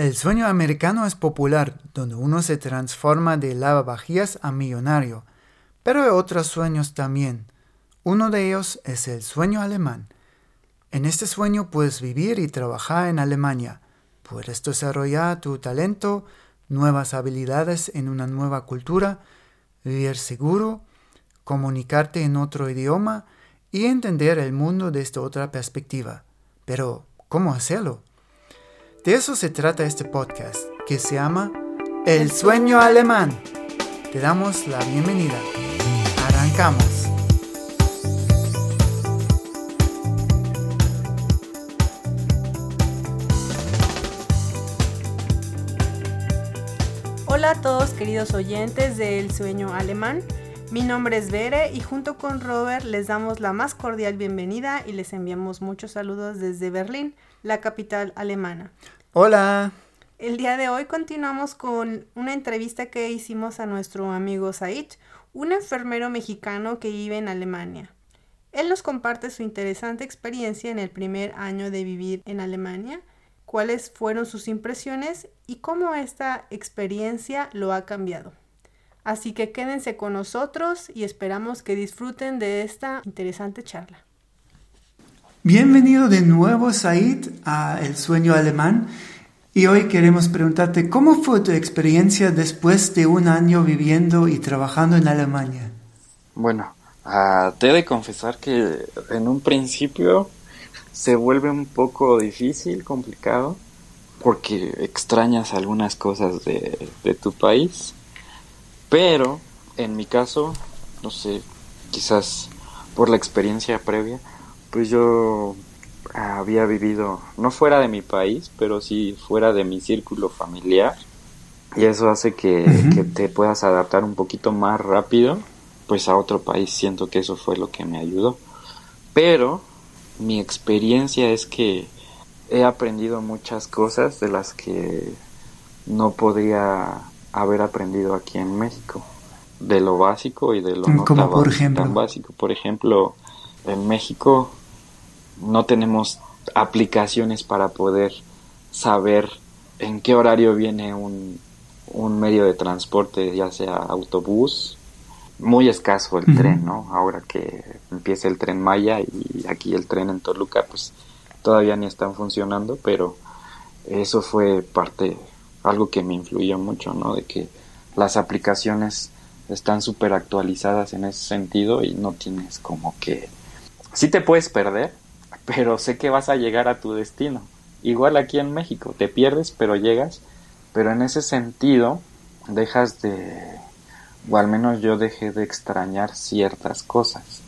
El sueño americano es popular, donde uno se transforma de lavavajillas a millonario, pero hay otros sueños también. Uno de ellos es el sueño alemán. En este sueño puedes vivir y trabajar en Alemania. Puedes desarrollar tu talento, nuevas habilidades en una nueva cultura, vivir seguro, comunicarte en otro idioma y entender el mundo desde otra perspectiva. Pero, ¿cómo hacerlo? De eso se trata este podcast, que se llama El sueño alemán. Te damos la bienvenida. Arrancamos. Hola a todos queridos oyentes de El Sueño Alemán. Mi nombre es Bere y junto con Robert les damos la más cordial bienvenida y les enviamos muchos saludos desde Berlín, la capital alemana. Hola. El día de hoy continuamos con una entrevista que hicimos a nuestro amigo Said, un enfermero mexicano que vive en Alemania. Él nos comparte su interesante experiencia en el primer año de vivir en Alemania, cuáles fueron sus impresiones y cómo esta experiencia lo ha cambiado. Así que quédense con nosotros y esperamos que disfruten de esta interesante charla. Bienvenido de nuevo, Said, a El Sueño Alemán. Y hoy queremos preguntarte, ¿cómo fue tu experiencia después de un año viviendo y trabajando en Alemania? Bueno, uh, te he de confesar que en un principio se vuelve un poco difícil, complicado, porque extrañas algunas cosas de, de tu país. Pero en mi caso, no sé, quizás por la experiencia previa, pues yo había vivido, no fuera de mi país, pero sí fuera de mi círculo familiar. Y eso hace que, que, te puedas adaptar un poquito más rápido, pues a otro país. Siento que eso fue lo que me ayudó. Pero mi experiencia es que he aprendido muchas cosas de las que no podría haber aprendido aquí en México. De lo básico y de lo no tan, por ejemplo? tan básico. Por ejemplo, en México no tenemos aplicaciones para poder saber en qué horario viene un, un medio de transporte, ya sea autobús, muy escaso el tren, ¿no? Ahora que empieza el tren Maya y aquí el tren en Toluca, pues todavía ni están funcionando, pero eso fue parte, algo que me influyó mucho, ¿no? De que las aplicaciones están súper actualizadas en ese sentido y no tienes como que... Sí te puedes perder, pero sé que vas a llegar a tu destino. Igual aquí en México, te pierdes, pero llegas, pero en ese sentido dejas de, o al menos yo dejé de extrañar ciertas cosas.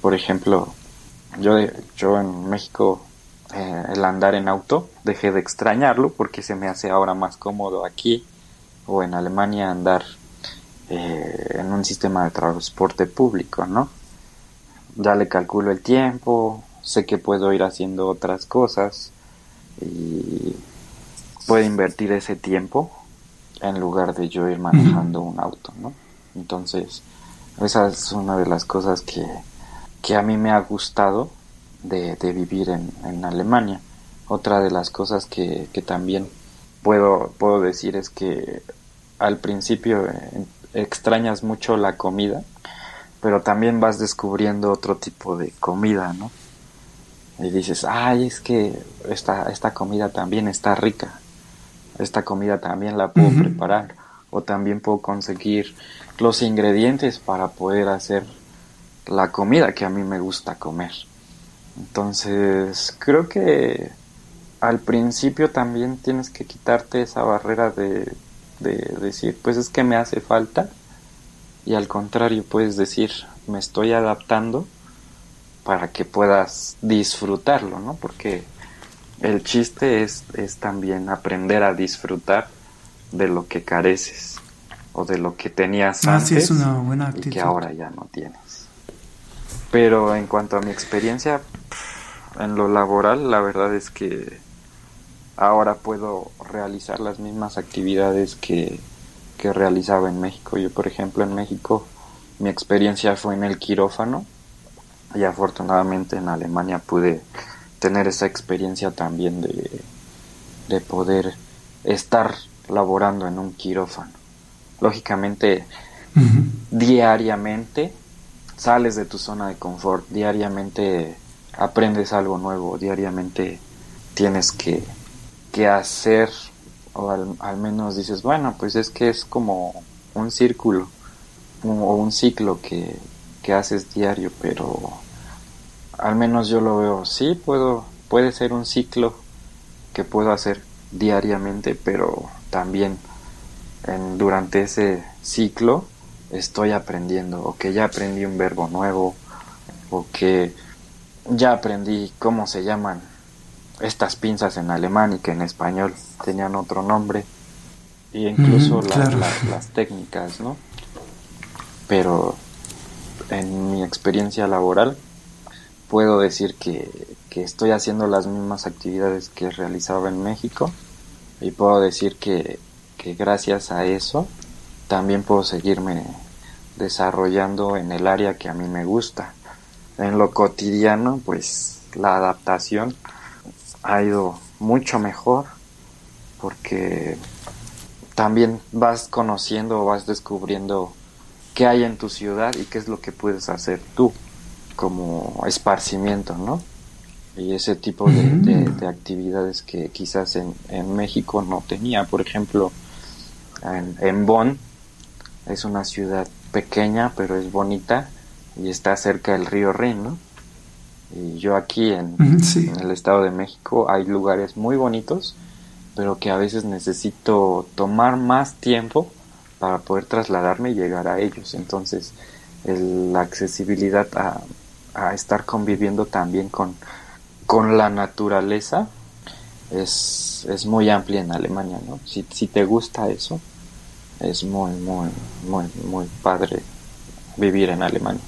Por ejemplo, yo, yo en México eh, el andar en auto dejé de extrañarlo porque se me hace ahora más cómodo aquí o en Alemania andar eh, en un sistema de transporte público, ¿no? Ya le calculo el tiempo, sé que puedo ir haciendo otras cosas y puedo invertir ese tiempo en lugar de yo ir manejando un auto, ¿no? Entonces, esa es una de las cosas que, que a mí me ha gustado de, de vivir en, en, Alemania. Otra de las cosas que, que también puedo, puedo decir es que al principio eh, extrañas mucho la comida, pero también vas descubriendo otro tipo de comida, ¿no? Y dices, ay, es que esta, esta comida también está rica, esta comida también la puedo preparar, o también puedo conseguir los ingredientes para poder hacer la comida que a mí me gusta comer. Entonces, creo que al principio también tienes que quitarte esa barrera de, de decir, pues es que me hace falta, y al contrario puedes decir, me estoy adaptando para que puedas disfrutarlo, ¿no? Porque el chiste es, es también aprender a disfrutar de lo que careces o de lo que tenías Ah, antes sí, es una buena y que ahora ya no tienes. Pero en cuanto a mi experiencia en lo laboral, la verdad es que ahora puedo realizar las mismas actividades que, que realizaba en México. Yo, por ejemplo, en México mi experiencia fue en el quirófano y afortunadamente en Alemania pude tener esa experiencia también de, de poder estar laborando en un quirófano. Lógicamente, diariamente sales de tu zona de confort, diariamente aprendes algo nuevo, diariamente tienes que, que hacer, o al, menos dices, bueno, pues es que es como un círculo o un ciclo que, que haces diario, pero al menos yo lo veo, sí, puedo, puede ser un ciclo que puedo hacer diariamente, pero también en, durante ese ciclo estoy aprendiendo, o que ya aprendí un verbo nuevo, o que ya aprendí cómo se llaman estas pinzas en alemán y que en español tenían otro nombre, y incluso las técnicas, ¿no? Pero en mi experiencia laboral puedo decir que, estoy haciendo las mismas actividades que realizaba en México y puedo decir que, que gracias a eso también puedo seguirme desarrollando en el área que a mí me gusta. En lo cotidiano, pues la adaptación ha ido mucho mejor porque también vas conociendo, vas descubriendo qué hay en tu ciudad y qué es lo que puedes hacer tú como esparcimiento, ¿no? Y ese tipo de, actividades que quizás en, en, México no tenía. Por ejemplo, en, en Bonn es una ciudad pequeña, pero es bonita y está cerca del río Rin, ¿no? Y yo aquí en, en, el Estado de México hay lugares muy bonitos, pero que a veces necesito tomar más tiempo para poder trasladarme y llegar a ellos. Entonces, la accesibilidad a, a, estar conviviendo también con, con la naturaleza es, es muy amplia en Alemania, ¿no? Si, si te gusta eso, es muy, muy, muy, muy padre vivir en Alemania.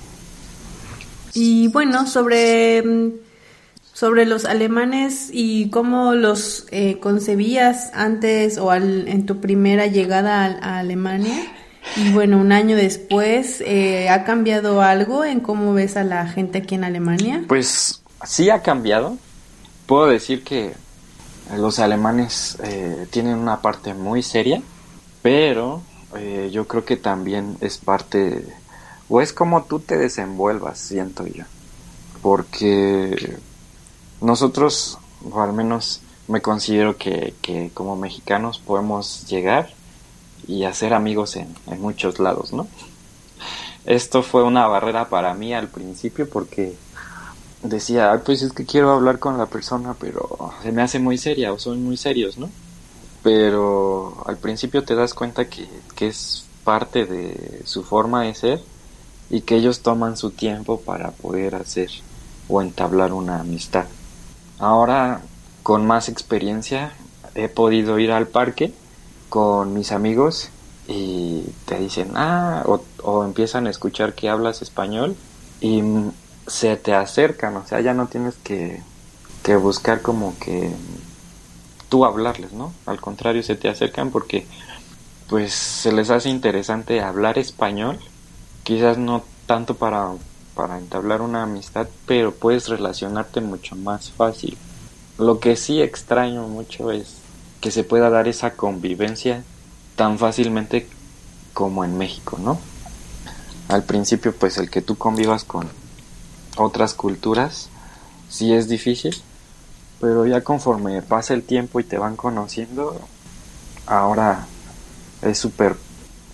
Y bueno, sobre sobre los alemanes y cómo los eh, concebías antes o en tu primera llegada a, Alemania. Y bueno, un año después, eh, ¿ha cambiado algo en cómo ves a la gente aquí en Alemania? Pues sí ha cambiado. Puedo decir que los alemanes eh, tienen una parte muy seria, pero yo creo que también es parte, o es como tú te desenvuelvas, siento yo. Porque nosotros, o al menos me considero que, que como mexicanos podemos llegar y hacer amigos en, en muchos lados, ¿no? Esto fue una barrera para mí al principio porque decía, pues es que quiero hablar con la persona, pero se me hace muy seria o son muy serios, ¿no? Pero al principio te das cuenta que, que es parte de su forma de ser y que ellos toman su tiempo para poder hacer o entablar una amistad. Ahora, con más experiencia, he podido ir al parque con mis amigos y te dicen, ah, o, empiezan a escuchar que hablas español y se te acercan, o sea, ya no tienes que, que buscar como que tú hablarles, ¿no? Al contrario, se te acercan porque pues se les hace interesante hablar español, quizás no tanto para para entablar una amistad, pero puedes relacionarte mucho más fácil. Lo que sí extraño mucho es que se pueda dar esa convivencia tan fácilmente como en México, ¿no? Al principio, pues el que tú convivas con otras culturas sí es difícil, pero ya conforme pasa el tiempo y te van conociendo, ahora es súper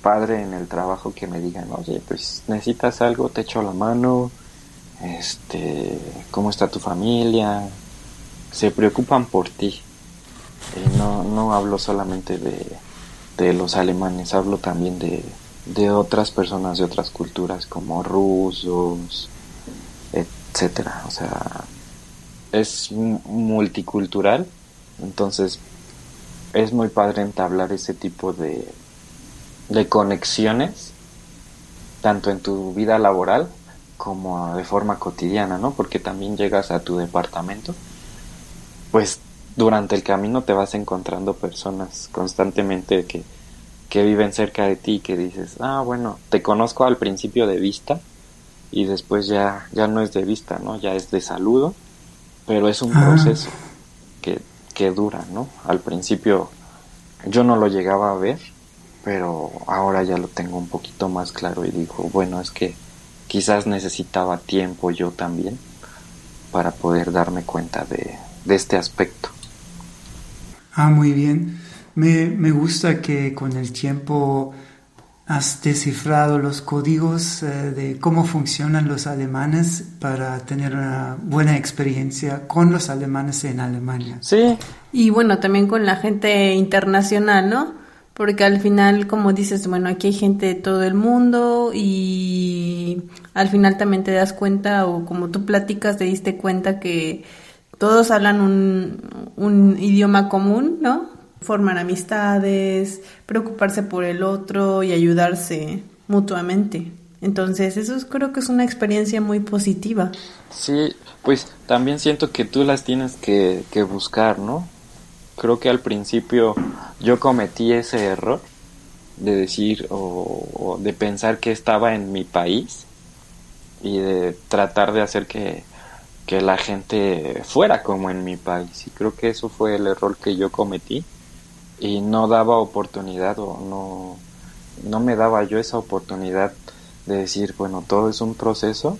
padre en el trabajo que me digan, oye, pues necesitas algo, te echo la mano, este, cómo está tu familia, se preocupan por ti. No, no hablo solamente de, de los alemanes, hablo también de, de otras personas de otras culturas como rusos, etcétera. O sea, es multicultural, entonces es muy padre entablar ese tipo de, de conexiones, tanto en tu vida laboral como de forma cotidiana, ¿no? Porque también llegas a tu departamento, pues durante el camino te vas encontrando personas constantemente que, que viven cerca de ti y que dices, ah, bueno, te conozco al principio de vista y después ya, ya no es de vista, ¿no? Ya es de saludo, pero es un ah. proceso que, que dura, ¿no? Al principio yo no lo llegaba a ver, pero ahora ya lo tengo un poquito más claro y digo, bueno, es que quizás necesitaba tiempo yo también para poder darme cuenta de, este aspecto. Ah, muy bien. Me, me gusta que con el tiempo has descifrado los códigos eh, de cómo funcionan los alemanes para tener una buena experiencia con los alemanes en Alemania. Sí. Y bueno, también con la gente internacional, ¿no? Porque al final, como dices, bueno, aquí hay gente de todo el mundo y al final también te das cuenta o como tú platicas te diste cuenta que todos hablan un, idioma común, ¿no? formar amistades, preocuparse por el otro y ayudarse mutuamente. Entonces, eso creo que es una experiencia muy positiva. Sí, pues también siento que tú las tienes que buscar, ¿no? Creo que al principio yo cometí ese error de decir o, de pensar que estaba en mi país y de tratar de hacer que, que la gente fuera como en mi país. Y creo que eso fue el error que yo cometí y no daba oportunidad o no, no me daba yo esa oportunidad de decir, bueno, todo es un proceso,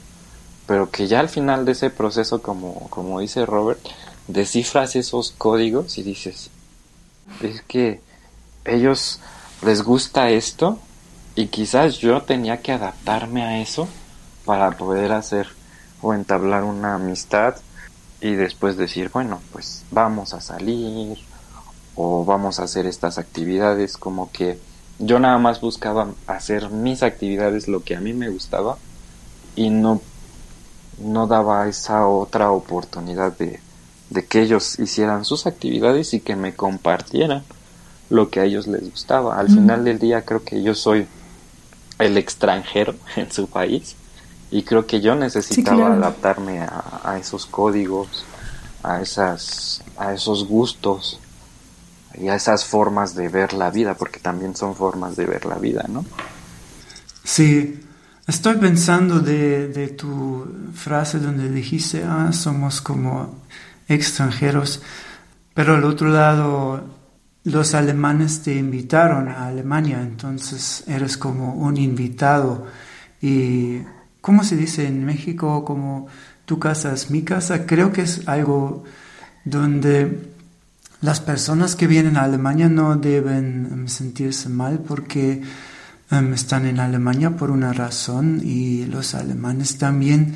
pero que ya al final de ese proceso, como, como dice Robert, descifras esos códigos y dices, es que ellos les gusta esto y quizás yo tenía que adaptarme a eso para poder hacer o entablar una amistad y después decir, bueno, pues vamos a salir o vamos a hacer estas actividades, como que yo nada más buscaba hacer mis actividades lo que a mí me gustaba y no, no daba esa otra oportunidad de, de que ellos hicieran sus actividades y que me compartieran lo que a ellos les gustaba. Al final del día creo que yo soy el extranjero en su país y creo que yo necesitaba adaptarme a, a, esos códigos, a esas, a esos gustos y a esas formas de ver la vida, porque también son formas de ver la vida, ¿no? Sí, estoy pensando de, de tu frase donde dijiste, ah, somos como extranjeros, pero al otro lado los alemanes te invitaron a Alemania, entonces eres como un invitado y, ¿cómo se dice en México? Como tu casa es mi casa, creo que es algo donde las personas que vienen a Alemania no deben em, sentirse mal porque em, están en Alemania por una razón y los alemanes también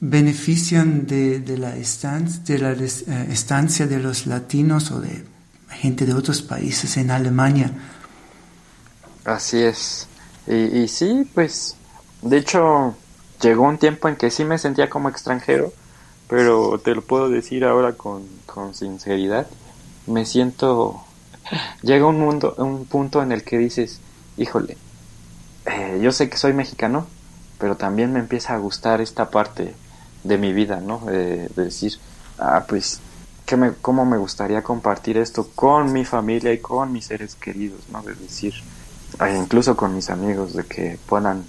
benefician de, la, estancia, de la eh, estancia de los latinos o de gente de otros países en Alemania. Así es. Y, sí, pues, de hecho, llegó un tiempo en que sí me sentía como extranjero, pero te lo puedo decir ahora con, con sinceridad me siento llega un mundo un punto en el que dices híjole eh, yo sé que soy mexicano pero también me empieza a gustar esta parte de mi vida no de decir ah pues que me, cómo me gustaría compartir esto con mi familia y con mis seres queridos no de decir eh, incluso con mis amigos de que puedan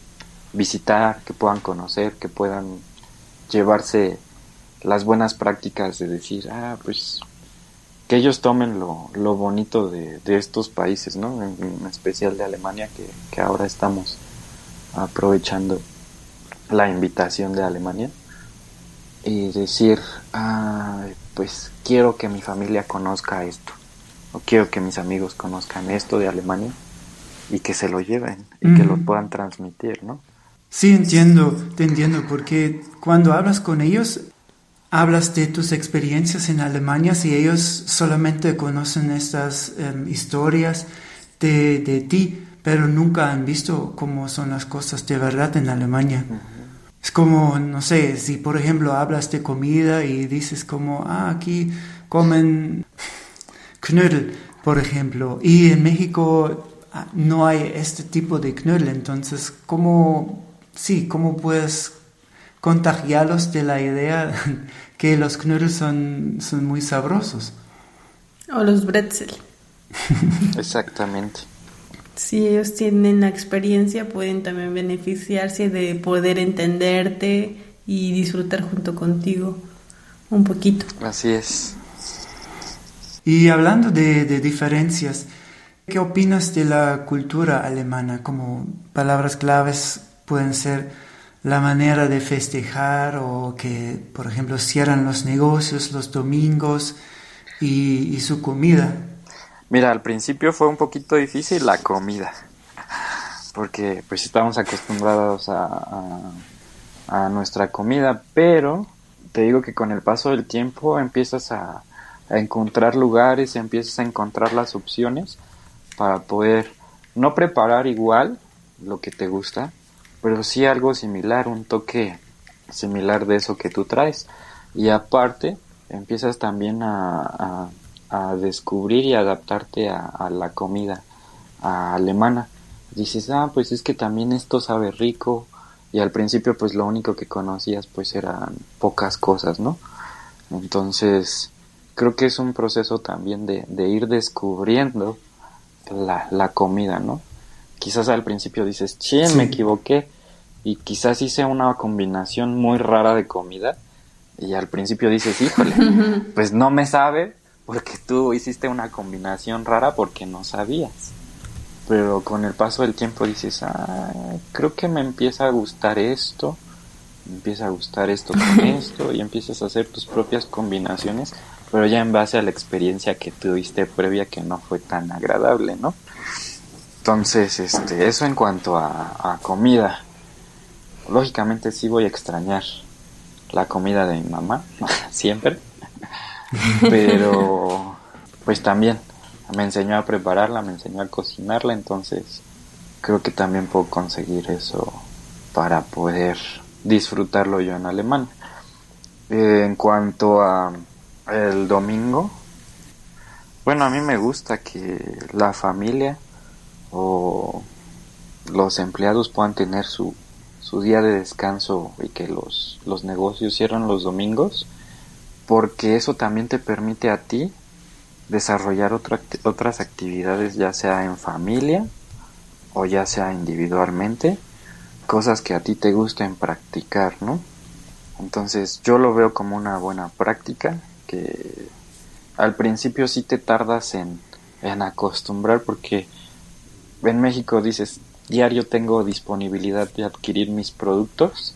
visitar que puedan conocer que puedan llevarse las buenas prácticas de decir ah pues que ellos tomen lo, lo bonito de, de, estos países, ¿no? En, especial de Alemania, que, que, ahora estamos aprovechando la invitación de Alemania y decir, ah, pues quiero que mi familia conozca esto, o quiero que mis amigos conozcan esto de Alemania y que se lo lleven y que lo puedan transmitir, ¿no? Sí, entiendo, te entiendo, porque cuando hablas con ellos, hablas de tus experiencias en Alemania si ellos solamente conocen estas em, historias de, de, ti, pero nunca han visto cómo son las cosas de verdad en Alemania. Es como, no sé, si por ejemplo hablas de comida y dices como, ah, aquí comen knödel, por ejemplo, y en México ah, no hay este tipo de knödel, entonces, ¿cómo, sí, cómo puedes contagiarlos de la idea que los knuddels son, son muy sabrosos. O los bretzel. Exactamente. Si ellos tienen la experiencia, pueden también beneficiarse de poder entenderte y disfrutar junto contigo un poquito. Así es. Y hablando de, de diferencias, ¿Qué opinas de la cultura alemana? Como palabras claves pueden ser la manera de festejar o que, por ejemplo, cierran los negocios los domingos y, su comida. Mira, al principio fue un poquito difícil la comida, porque pues estamos acostumbrados a, a nuestra comida, pero te digo que con el paso del tiempo empiezas a, a encontrar lugares, empiezas a encontrar las opciones para poder no preparar igual lo que te gusta, pero sí algo similar, un toque similar de eso que tú traes. Y aparte, empiezas también a, a, descubrir y adaptarte a, la comida alemana. Dices, ah, pues es que también esto sabe rico. Y al principio, pues lo único que conocías, pues eran pocas cosas, ¿no? Entonces, creo que es un proceso también de, de ir descubriendo la, la, comida, ¿no? Quizás al principio dices, ching, me equivoqué, y quizás hice una combinación muy rara de comida, y al principio dices, híjole, pues no me sabe, porque tú hiciste una combinación rara porque no sabías. Pero con el paso del tiempo dices, ah, creo que me empieza a gustar esto, me empieza a gustar esto con esto, y empiezas a hacer tus propias combinaciones pero ya en base a la experiencia que tuviste previa que no fue tan agradable, ¿no? Entonces, este, eso en cuanto a, comida. Lógicamente sí voy a extrañar la comida de mi mamá, siempre. Pero, pues también me enseñó a prepararla, me enseñó a cocinarla, entonces creo que también puedo conseguir eso para poder disfrutarlo yo en alemán. Eh, en cuanto a el domingo, bueno, a mí me gusta que la familia o los empleados puedan tener su, su día de descanso y que los, los negocios cierran los domingos, porque eso también te permite a ti desarrollar otras actividades, ya sea en familia o ya sea individualmente, cosas que a ti te gusten practicar, ¿no? Entonces yo lo veo como una buena práctica que al principio sí te tardas en, en acostumbrar porque en México dices diario tengo disponibilidad de adquirir mis productos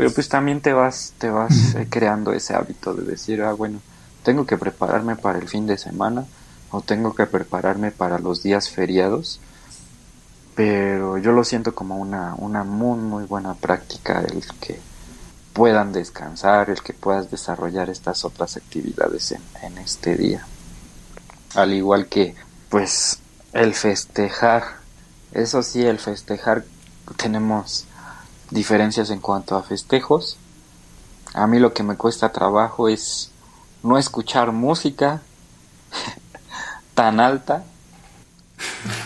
pero pues también te vas te vas eh, creando ese hábito de decir ah bueno tengo que prepararme para el fin de semana o tengo que prepararme para los días feriados pero yo lo siento como una una muy muy buena práctica el que puedan descansar, el que puedas desarrollar estas otras actividades en, este día. Al igual que, pues, el festejar. Eso sí, el festejar tenemos diferencias en cuanto a festejos. A mí lo que me cuesta trabajo es no escuchar música tan alta.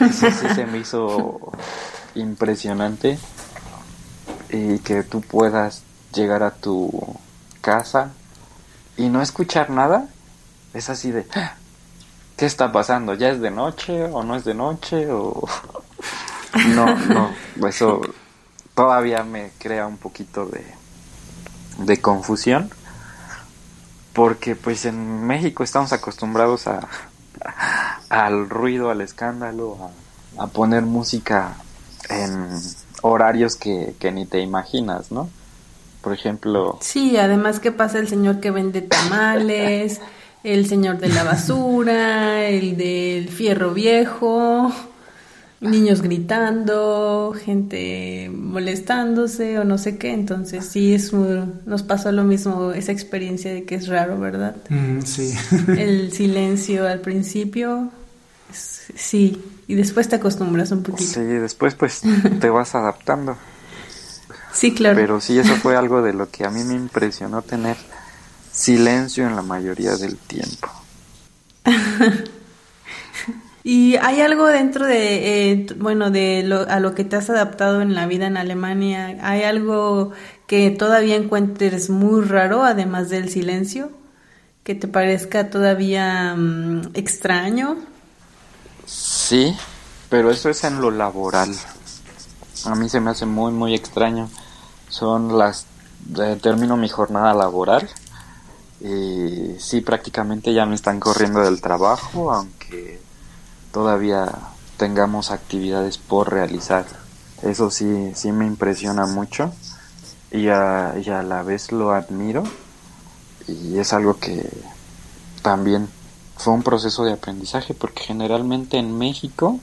Eso sí se me hizo impresionante. Y que tú puedas llegar a tu casa y no escuchar nada, es así de, ah, ¿qué está pasando? ¿Ya es de noche o no es de noche? O... no, no, eso todavía me crea un poquito de, de confusión porque pues en México estamos acostumbrados a, al ruido, al escándalo, a, poner música en horarios que, que ni te imaginas, ¿no? por ejemplo. Sí, además que pasa el señor que vende tamales, el señor de la basura, el del fierro viejo, niños gritando, gente molestándose o no sé qué. Entonces sí, es nos pasó lo mismo, esa experiencia de que es raro, ¿verdad? Mm, sí. el silencio al principio, sí, y después te acostumbras un poquito. Sí, después pues te vas adaptando. Sí, claro. Pero sí, eso fue algo de lo que a mí me impresionó tener silencio en la mayoría del tiempo. ¿Y hay algo dentro de, eh, bueno, de lo, a lo que te has adaptado en la vida en Alemania? ¿Hay algo que todavía encuentres muy raro, además del silencio? ¿Que te parezca todavía mm, extraño? Sí, pero eso es en lo laboral. A mí se me hace muy, muy extraño son las termino mi jornada laboral y sí prácticamente ya me están corriendo del trabajo aunque todavía tengamos actividades por realizar. Eso sí, sí me impresiona mucho y a, a la vez lo admiro y es algo que también fue un proceso de aprendizaje porque generalmente en México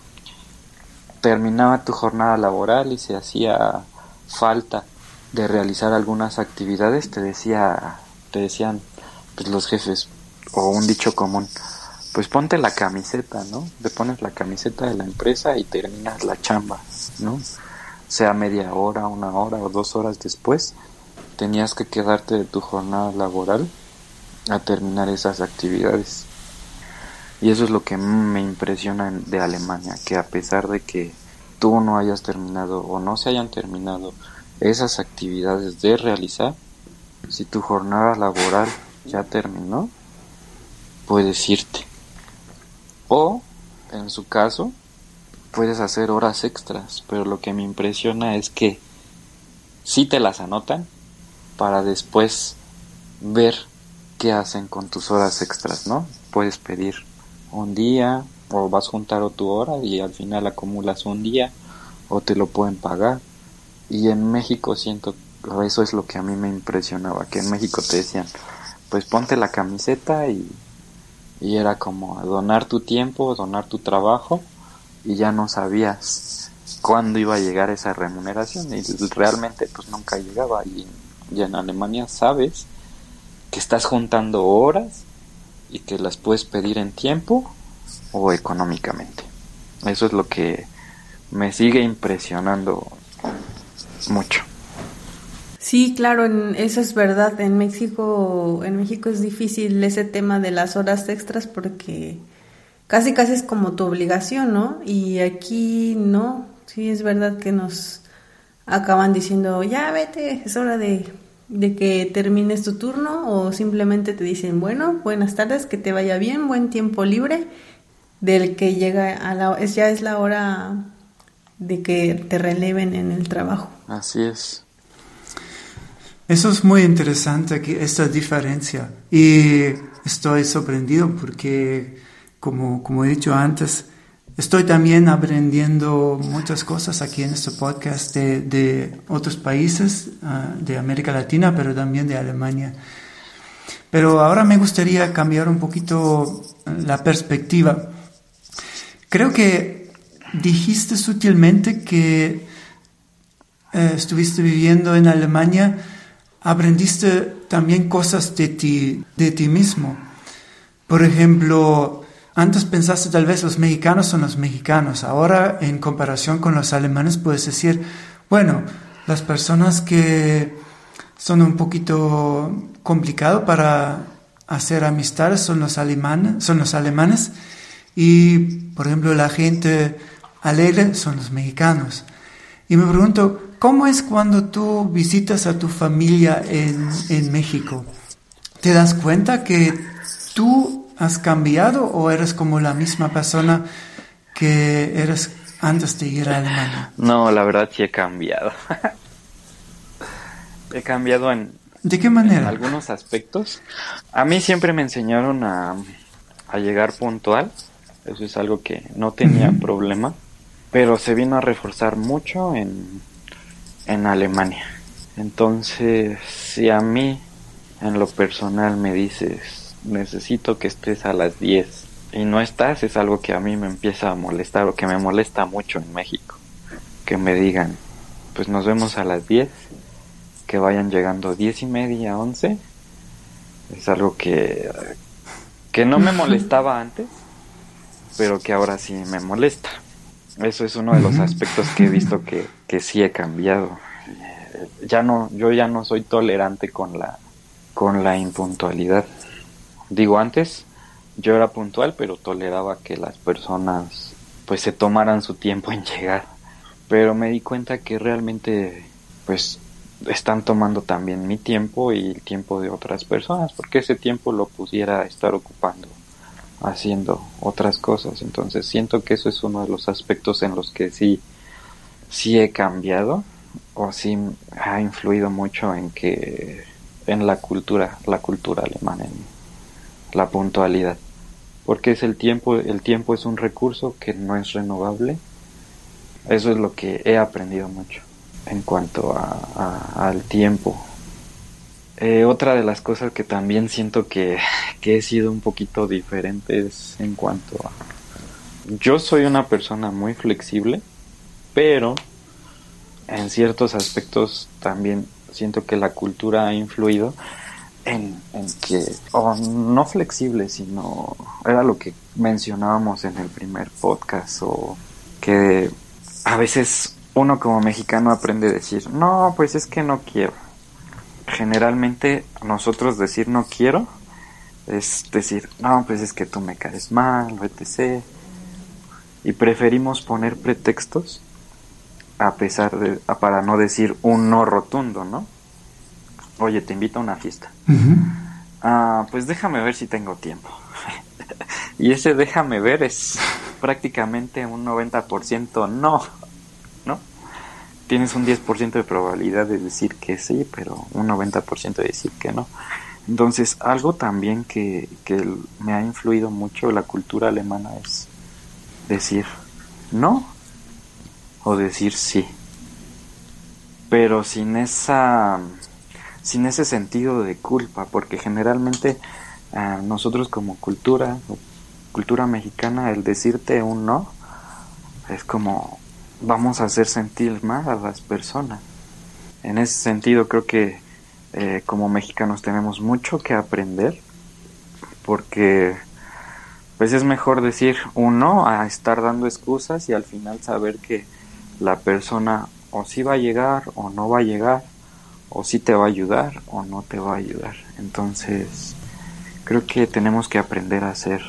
terminaba tu jornada laboral y se hacía falta de realizar algunas actividades te decía te decían pues los jefes o un dicho común pues ponte la camiseta no te pones la camiseta de la empresa y terminas la chamba no sea media hora una hora o dos horas después tenías que quedarte de tu jornada laboral a terminar esas actividades. Y eso es lo que me impresiona de Alemania, que a pesar de que tú no hayas terminado o no se hayan terminado esas actividades de realizar, si tu jornada laboral ya terminó, puedes irte. O, en su caso, puedes hacer horas extras, pero lo que me impresiona es que si te las anotan para después ver qué hacen con tus horas extras, ¿no? Puedes pedir un día o vas a juntar tu hora y al final acumulas un día o te lo pueden pagar. Y en México siento, eso es lo que a mí me impresionaba, que en México te decían, pues ponte la camiseta y, y era como donar tu tiempo, donar tu trabajo y ya no sabías cuándo iba a llegar esa remuneración y realmente pues nunca llegaba y, y en Alemania sabes que estás juntando horas y que las puedes pedir en tiempo o económicamente. Eso es lo que me sigue impresionando mucho. Sí, claro, eso es verdad. En México, en México es difícil ese tema de las horas extras porque casi casi es como tu obligación, ¿no? Y aquí no. Sí, es verdad que nos acaban diciendo, ya vete, es hora de de que termines tu turno o simplemente te dicen, bueno, buenas tardes, que te vaya bien, buen tiempo libre, del que llega a la es ya es la hora de que te releven en el trabajo. Así es. Eso es muy interesante aquí, esta diferencia. Y estoy sorprendido porque, como, como he dicho antes, Estoy también aprendiendo muchas cosas aquí en este podcast de, otros países ah, de América Latina, pero también de Alemania. Pero ahora me gustaría cambiar un poquito la perspectiva. Creo que dijiste sutilmente que eh, estuviste viviendo en Alemania, aprendiste también cosas de ti, de ti mismo. Por ejemplo, antes pensaste tal vez los mexicanos son los mexicanos. Ahora en comparación con los alemanes puedes decir, bueno, las personas que son un poquito complicado para hacer amistades son los alemanes, son los alemanes y por ejemplo la gente alegre son los mexicanos. Y me pregunto, ¿cómo es cuando tú visitas a tu familia en, en México? ¿Te das cuenta que tú ¿Has cambiado o eres como la misma persona que eres antes de ir a Alemania? No, la verdad sí he cambiado. he cambiado en... ¿De qué manera? algunos aspectos. A mí siempre me enseñaron a, a llegar puntual. Eso es algo que no tenía problema. Pero se vino a reforzar mucho en, en Alemania. Entonces, si a mí en lo personal me dices necesito que estés a las 10 y no estás, es algo que a mí me empieza a molestar o que me molesta mucho en México. Que me digan, pues nos vemos a las 10, que vayan llegando 10 y media, 11. Es algo que, que no me molestaba antes, pero que ahora sí me molesta. Eso es uno de los aspectos que he visto que, que sí he cambiado. Ya no, yo ya no soy tolerante con la, con la impuntualidad. Digo, antes yo era puntual, pero toleraba que las personas pues se tomaran su tiempo en llegar. Pero me di cuenta que realmente pues están tomando también mi tiempo y el tiempo de otras personas, porque ese tiempo lo pudiera estar ocupando haciendo otras cosas. Entonces siento que eso es uno de los aspectos en los que sí, sí he cambiado o sí ha influido mucho en que en la cultura, la cultura alemana, la puntualidad. porque es el tiempo, el tiempo es un recurso que no es renovable. Eso es lo que he aprendido mucho en cuanto a, al tiempo. Eh, otra de las cosas que también siento que, que he sido un poquito diferente es en cuanto a... Yo soy una persona muy flexible, pero en ciertos aspectos también siento que la cultura ha influido en, que, o no flexible, sino era lo que mencionábamos en el primer podcast, o que a veces uno como mexicano aprende a decir, no, pues es que no quiero. Generalmente nosotros decir no quiero es decir, no, pues es que tú me caes mal, etc. Y preferimos poner pretextos a pesar de, para no decir un no rotundo, ¿no? Oye, te invito a una fiesta. Ah, pues déjame ver si tengo tiempo. y ese déjame ver es prácticamente un 90% no, ¿no? Tienes un 10% de probabilidad de decir que sí, pero un 90% de decir que no. Entonces, algo también que, que me ha influido mucho la cultura alemana es decir no o decir sí. Pero sin esa sin ese sentido de culpa, porque generalmente ah, nosotros como cultura, cultura mexicana, el decirte un no es como vamos a hacer sentir mal a las personas. En ese sentido creo que eh, como mexicanos tenemos mucho que aprender porque pues es mejor decir un no a estar dando excusas y al final saber que la persona o sí va a llegar o no va a llegar, o sí te va a ayudar o no te va a ayudar. Entonces, creo que tenemos que aprender a ser,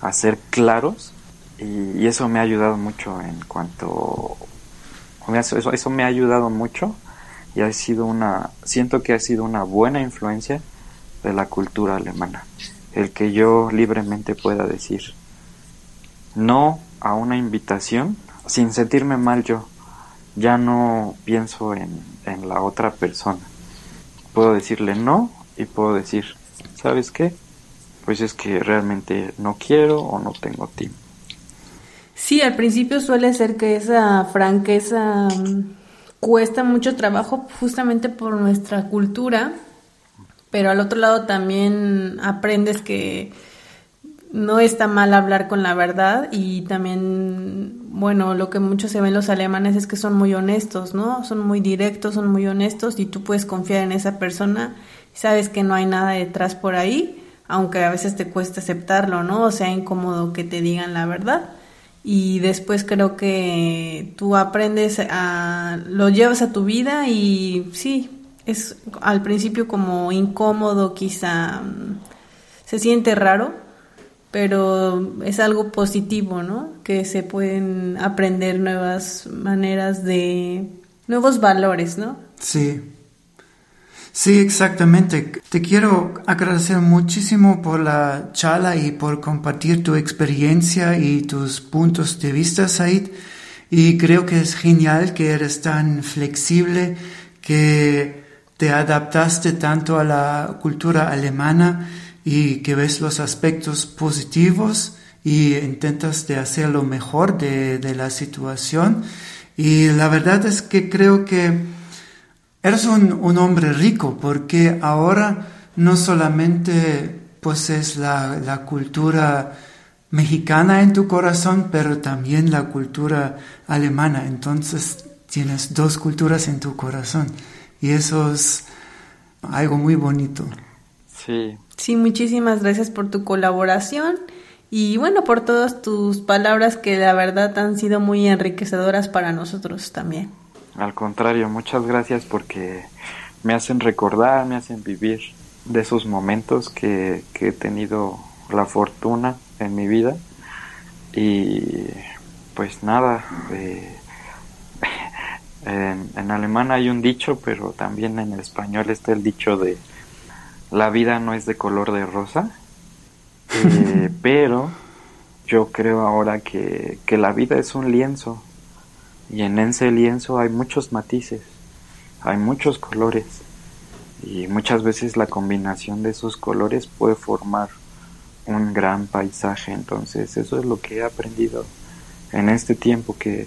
a ser claros y, eso me ha ayudado mucho en cuanto... Eso, eso me ha ayudado mucho y ha sido una... Siento que ha sido una buena influencia de la cultura alemana. El que yo libremente pueda decir no a una invitación sin sentirme mal yo. Ya no pienso en, en la otra persona. Puedo decirle no y puedo decir, ¿sabes qué? Pues es que realmente no quiero o no tengo tiempo. Sí, al principio suele ser que esa franqueza mm, cuesta mucho trabajo justamente por nuestra cultura, pero al otro lado también aprendes que no está mal hablar con la verdad y también, bueno, lo que muchos se ven los alemanes es que son muy honestos, ¿no? Son muy directos, son muy honestos y tú puedes confiar en esa persona, sabes que no hay nada detrás por ahí, aunque a veces te cuesta aceptarlo, ¿no? O sea, incómodo que te digan la verdad. Y después creo que tú aprendes a, lo llevas a tu vida y sí, es al principio como incómodo, quizá mm, se siente raro, pero es algo positivo, ¿no? Que se pueden aprender nuevas maneras de, nuevos valores, ¿no? Sí. Sí, exactamente. Te quiero agradecer muchísimo por la charla y por compartir tu experiencia y tus puntos de vista, Said. Y creo que es genial que eres tan flexible, que te adaptaste tanto a la cultura alemana y que ves los aspectos positivos y intentas de hacer lo mejor de, la situación. Y la verdad es que creo que eres un, hombre rico porque ahora no solamente posees la, la cultura mexicana en tu corazón, pero también la cultura alemana. Entonces tienes dos culturas en tu corazón y eso es algo muy bonito. Sí, Sí, muchísimas gracias por tu colaboración y bueno, por todas tus palabras que la verdad han sido muy enriquecedoras para nosotros también. Al contrario, muchas gracias porque me hacen recordar, me hacen vivir de esos momentos que, he tenido la fortuna en mi vida. Y pues nada, eh, en, en alemán hay un dicho, pero también en español está el dicho de la vida no es de color de rosa, eh, pero yo creo ahora que, que la vida es un lienzo y en ese lienzo hay muchos matices, hay muchos colores y muchas veces la combinación de esos colores puede formar un gran paisaje. Entonces eso es lo que he aprendido en este tiempo, que,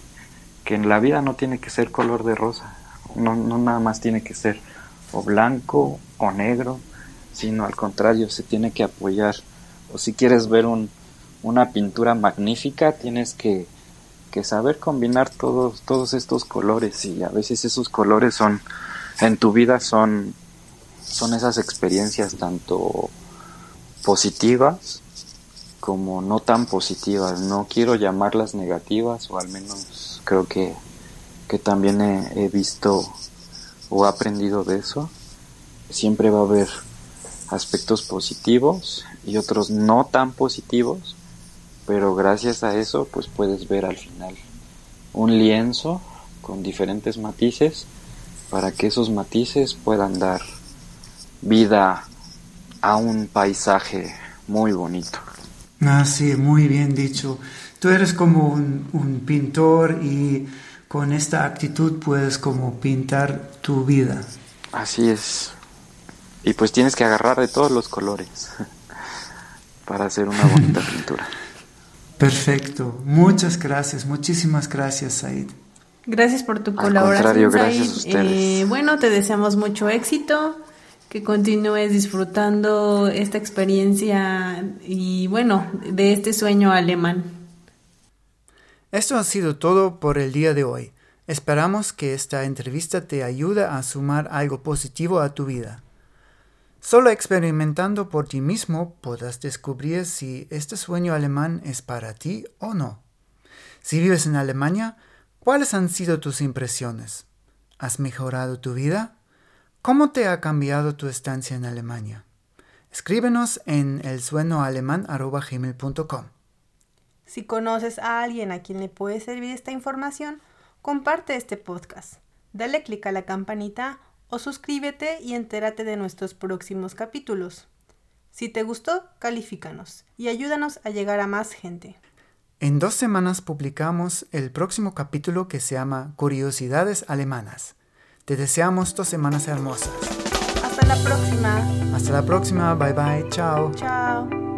que en la vida no tiene que ser color de rosa, no, no nada más tiene que ser o blanco o negro, sino al contrario, se tiene que apoyar. O si quieres ver un, una pintura magnífica, tienes que, que saber combinar todos, todos estos colores y a veces esos colores son, en tu vida son, son esas experiencias tanto positivas como no tan positivas. No quiero llamarlas negativas o al menos creo que, que también he, visto o aprendido de eso. Siempre va a haber aspectos positivos y otros no tan positivos, pero gracias a eso pues puedes ver al final un lienzo con diferentes matices para que esos matices puedan dar vida a un paisaje muy bonito. Ah, sí, muy bien dicho. Tú eres como un, un pintor y con esta actitud puedes como pintar tu vida. Así es. Y pues tienes que agarrar de todos los colores para hacer una bonita pintura. Perfecto. Muchas gracias. Muchísimas gracias, Said. Gracias por tu Al colaboración. contrario, gracias Said. a ustedes. Eh, bueno, te deseamos mucho éxito, que continúes disfrutando esta experiencia y bueno, de este sueño alemán. Esto ha sido todo por el día de hoy. Esperamos que esta entrevista te ayude a sumar algo positivo a tu vida. Solo experimentando por ti mismo podrás descubrir si este sueño alemán es para ti o no. Si vives en Alemania, ¿cuáles han sido tus impresiones? ¿Has mejorado tu vida? ¿Cómo te ha cambiado tu estancia en Alemania? Escríbenos en elsuenoalemán.com. Si conoces a alguien a quien le puede servir esta información, comparte este podcast. Dale clic a la campanita o suscríbete y entérate de nuestros próximos capítulos. Si te gustó, califícanos y ayúdanos a llegar a más gente. En dos semanas publicamos el próximo capítulo que se llama Curiosidades Alemanas. Te deseamos dos semanas hermosas. Hasta la próxima. Hasta la próxima, bye bye, chao. Chao.